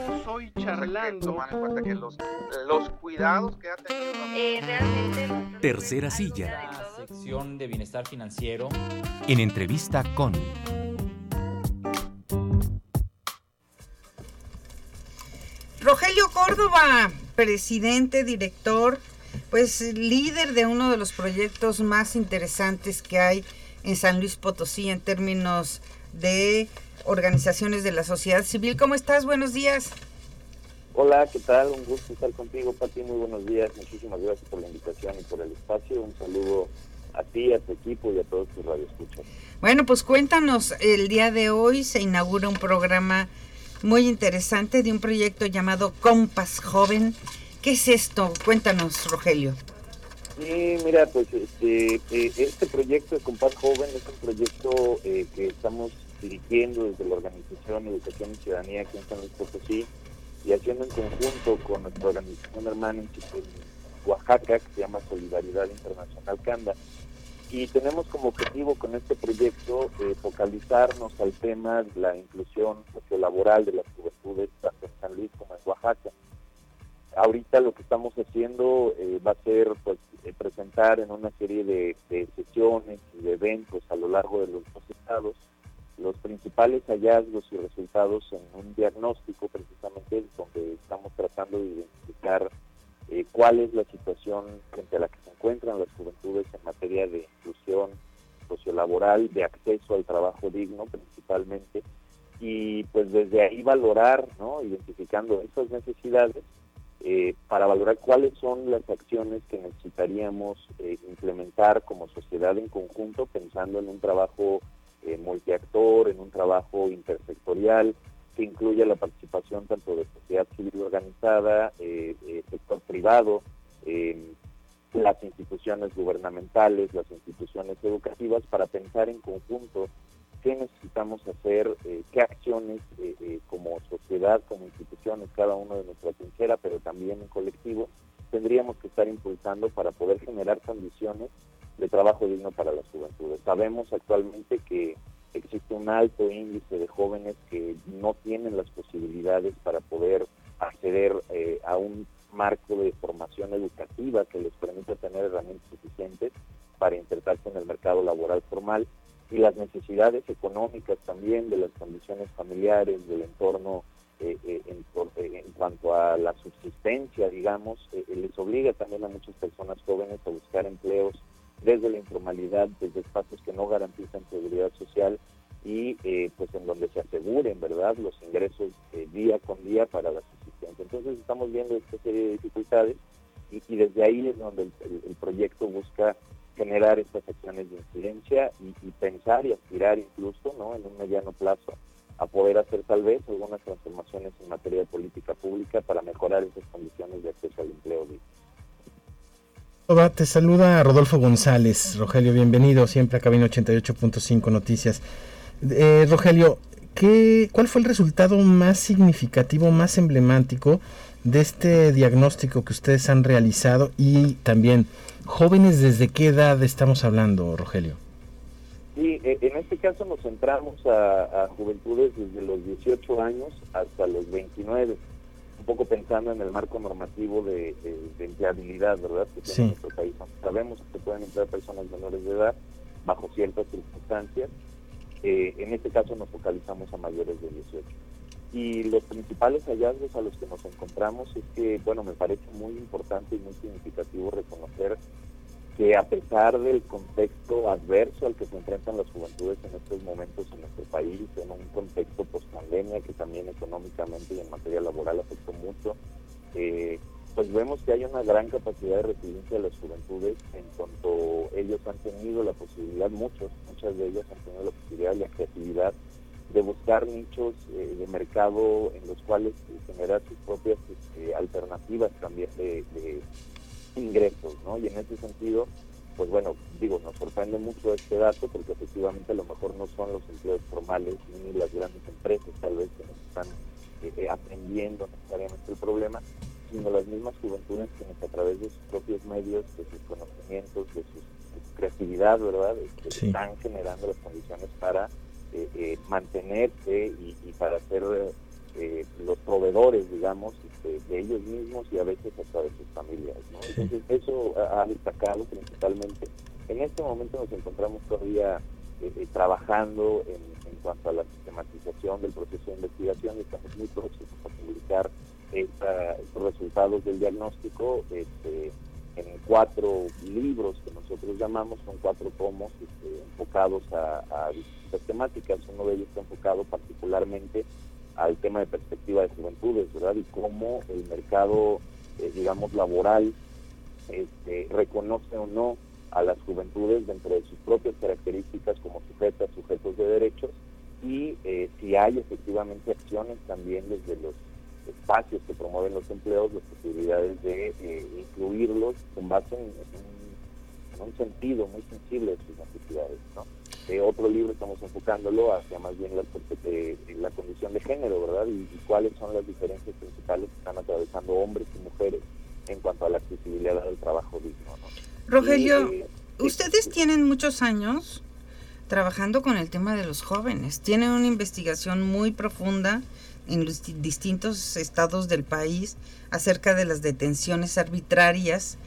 Estamos hoy charlando. Tomar en cuenta que los, los cuidados que ha tenido. Eh, realmente. Tercera silla. La sección de bienestar financiero. En entrevista con. Rogelio Córdoba, presidente, director, pues líder de uno de los proyectos más interesantes que hay en San Luis Potosí en términos de organizaciones de la sociedad civil. ¿Cómo estás? Buenos días. Hola, ¿qué tal? Un gusto estar contigo, Pati. Muy buenos días. Muchísimas gracias por la invitación y por el espacio. Un saludo a ti, a tu equipo y a todos tus radioescuchas. Bueno, pues cuéntanos, el día de hoy se inaugura un programa muy interesante de un proyecto llamado Compas Joven. ¿Qué es esto? Cuéntanos, Rogelio. Sí, mira, pues este, eh, este proyecto de Compás Joven es un proyecto eh, que estamos dirigiendo desde la organización Educación y Ciudadanía aquí en San Luis Potosí y haciendo en conjunto con nuestra organización hermana en Oaxaca, que se llama Solidaridad Internacional Canda. Y tenemos como objetivo con este proyecto eh, focalizarnos al tema de la inclusión sociolaboral de las juventudes tanto en San Luis como en Oaxaca. Ahorita lo que estamos haciendo eh, va a ser pues, eh, presentar en una serie de, de sesiones y de eventos a lo largo de los dos estados los principales hallazgos y resultados en un diagnóstico precisamente donde estamos tratando de identificar eh, cuál es la situación frente a la que se encuentran las juventudes en materia de inclusión sociolaboral, de acceso al trabajo digno principalmente, y pues desde ahí valorar, ¿no? identificando esas necesidades, eh, para valorar cuáles son las acciones que necesitaríamos eh, implementar como sociedad en conjunto, pensando en un trabajo eh, multiactor, en un trabajo intersectorial que incluya la participación tanto de sociedad civil organizada, eh, eh, sector privado, las instituciones gubernamentales, las instituciones educativas, para pensar en conjunto qué necesitamos hacer, qué acciones como sociedad, como instituciones, cada uno de nuestra trinchera, pero también en colectivo, tendríamos que estar impulsando para poder generar condiciones de trabajo digno para las juventudes. Sabemos actualmente que existe un alto índice de jóvenes que no tienen las posibilidades para poder acceder eh, a un marco de formación educativa que les permita tener herramientas suficientes para insertarse en el mercado laboral formal y las necesidades económicas también de las condiciones familiares, del entorno eh, eh, en, en, cuanto a la subsistencia, digamos, les obliga también a muchas personas jóvenes a buscar empleos desde la informalidad, desde espacios que no garantizan seguridad social y eh, pues en donde se aseguren, ¿verdad?, los ingresos eh, día con día para la subsistencia. Entonces estamos viendo esta serie de dificultades y, desde ahí es donde el, proyecto busca generar estas acciones de incidencia y, pensar y aspirar incluso, ¿no?, en un mediano plazo a poder hacer tal vez algunas transformaciones en materia de política pública para mejorar esas condiciones de acceso al empleo te saluda Rodolfo González. Rogelio, bienvenido siempre a Cabina 88.5 Noticias. Eh, Rogelio, ¿qué, ¿cuál fue el resultado más significativo, más emblemático de este diagnóstico que ustedes han realizado? Y también, jóvenes, ¿desde qué edad estamos hablando, Rogelio? Sí, e, en este caso nos centramos a, a juventudes desde los 18 años hasta los 29 un poco pensando en el marco normativo de, empleabilidad, ¿verdad? Que tiene nuestro país. Sabemos que pueden emplear personas menores de edad bajo ciertas circunstancias. Eh, en este caso nos focalizamos a mayores de 18. Y los principales hallazgos a los que nos encontramos es que, bueno, me parece muy importante y muy significativo reconocer que a pesar del contexto adverso al que se enfrentan las juventudes en estos momentos en nuestro país, en un contexto post-pandemia que también económicamente y en materia laboral afectó mucho, eh, pues vemos que hay una gran capacidad de resiliencia de las juventudes. En cuanto ellos han tenido la posibilidad, muchos, muchas de ellas han tenido la posibilidad y la creatividad de buscar nichos eh, de mercado en los cuales generar sus propias este, alternativas también de ingresos, ¿no? Y en ese sentido, pues bueno, digo, nos sorprende mucho este dato porque efectivamente a lo mejor no son los empleos formales ni las grandes empresas tal vez que nos están eh, eh, atendiendo necesariamente el problema, sino las mismas juventudes que a través de sus propios medios, de sus conocimientos, de, su creatividad, ¿verdad? Este, están generando las condiciones para eh, mantenerse y, para hacer eh, los proveedores, digamos, este, de ellos mismos y a veces hasta de sus familias. ¿no? Entonces eso ha, destacado principalmente. En este momento nos encontramos todavía eh, eh, trabajando en, en cuanto a la sistematización del proceso de investigación y estamos muy próximos a publicar esta- estos resultados del diagnóstico este, en cuatro libros que nosotros llamamos, son cuatro tomos este, enfocados a, a distintas temáticas. Uno de ellos está enfocado particularmente al tema de perspectiva de juventudes, ¿verdad? Y cómo el mercado, eh, digamos, laboral este, reconoce o no a las juventudes dentro de sus propias características como sujetas, sujetos de derechos, y eh, si hay efectivamente acciones también desde los espacios que promueven los empleos, las posibilidades de eh, incluirlos con base en, en un, en un sentido muy sensible de sus necesidades. ¿no? Eh, otro libro estamos enfocándolo hacia más bien la, de, de la condición de género, ¿verdad? Y, y cuáles son las diferencias principales que están atravesando hombres y mujeres en cuanto a la accesibilidad al trabajo digno. ¿no? Rogelio, Y, eh, ustedes tienen muchos años trabajando con el tema de los jóvenes. Tienen una investigación muy profunda en los di- distintos estados del país acerca de las detenciones arbitrarias.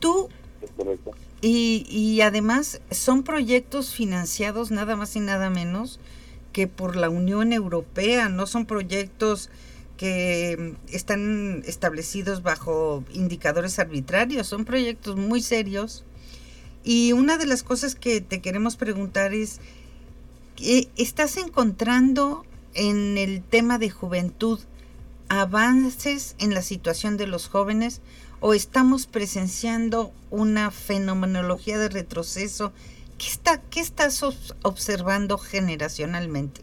Tú es correcto. Y, además son proyectos financiados nada más y nada menos que por la Unión Europea, no son proyectos que están establecidos bajo indicadores arbitrarios, son proyectos muy serios. Y una de las cosas que te queremos preguntar es, ¿qué ¿estás encontrando en el tema de juventud avances en la situación de los jóvenes o estamos presenciando una fenomenología de retroceso? ¿Qué, está, qué estás obs- observando generacionalmente?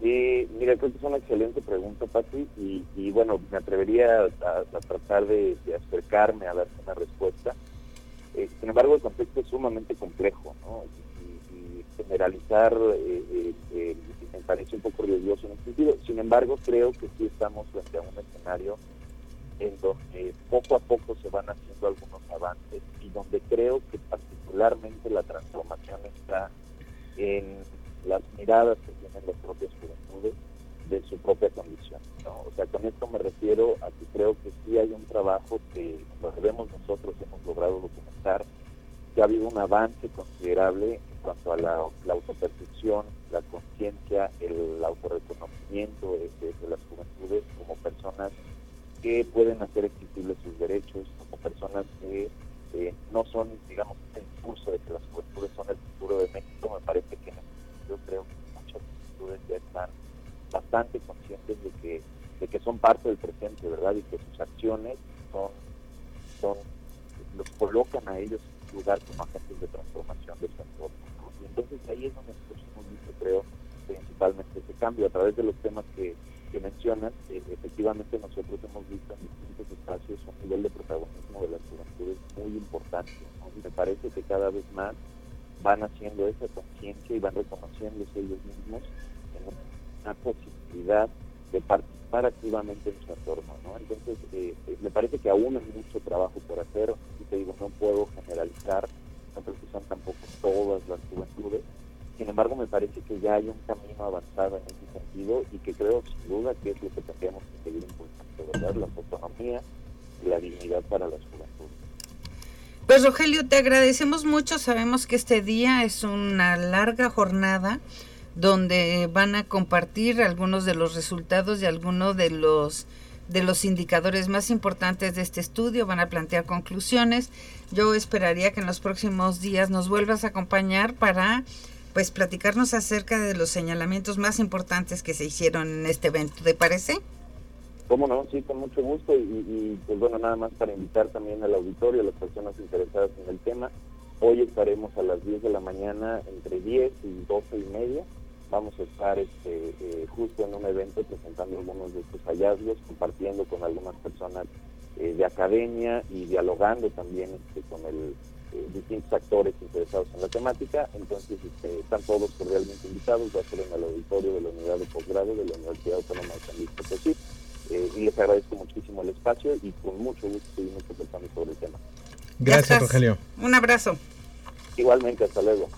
Eh, mira, creo que es una excelente pregunta, Pati, y, y bueno, me atrevería a, tratar de, acercarme a darte una respuesta. Eh, sin embargo, el contexto es sumamente complejo, ¿no? Y, y generalizar eh, eh, eh, me parece un poco riesgoso en ese sentido. Sin embargo, creo que sí estamos frente a un escenario en donde poco a poco se van haciendo algunos avances y donde creo que particularmente la transformación está en las miradas que tienen las propias juventudes de su propia condición. O sea, con esto me refiero a que creo que sí hay un trabajo que lo debemos nosotros, hemos logrado documentar, que ha habido un avance considerable en cuanto a la, la autopercepción, la conciencia, el autorreconocimiento de, de- de las juventudes que pueden hacer accesibles sus derechos, como personas que eh, no son, digamos, el impulso de que las juventudes son el futuro de México. Me parece que ese sentido creo que muchas juventudes ya están bastante conscientes de que, de que son parte del presente, ¿verdad? Y que sus acciones son, son los colocan a ellos en su lugar como agentes de transformación de su entorno. ¿no? Y entonces ahí es donde nosotros hemos visto, creo, principalmente ese cambio a través de los temas que, que mencionas. eh, efectivamente, nosotros hemos visto en distintos espacios un nivel de protagonismo de las juventudes muy importante. me parece que cada vez más van haciendo esa conciencia y van reconociéndose ellos mismos en una posibilidad de participar activamente en su entorno. ¿no? Entonces, eh, eh, me parece que aún hay mucho trabajo por hacer. Y te digo, no puedo generalizar, no creo son tampoco todas las juventudes. Sin embargo, me parece que ya hay un camino avanzado en ese sentido y que creo sin duda que es lo que tendríamos que seguir impulsando, ¿verdad? La autonomía y la dignidad para las juventudes. Pues Rogelio, te agradecemos mucho. Sabemos que este día es una larga jornada donde van a compartir algunos de los resultados y algunos de los de los indicadores más importantes de este estudio, van a plantear conclusiones. Yo esperaría que en los próximos días nos vuelvas a acompañar para pues platicarnos acerca de los señalamientos más importantes que se hicieron en este evento, ¿te parece? Cómo no, sí, con mucho gusto y, pues bueno, nada más para invitar también al auditorio, a las personas interesadas en el tema. Hoy estaremos a las 10 de la mañana, entre 10 y 12 y media. Vamos a estar este, eh, justo en un evento presentando algunos de estos hallazgos, compartiendo con algunas personas eh, de academia y dialogando también este, con el, eh, distintos actores interesados en la temática. Entonces este, están todos cordialmente invitados, va a ser en el auditorio de la unidad de posgrado de la Universidad Autónoma de San Luis Potosí. Eh, y les agradezco muchísimo el espacio y con mucho gusto seguimos conversando sobre el tema. Gracias, estás. Rogelio. Un abrazo. Igualmente, hasta luego.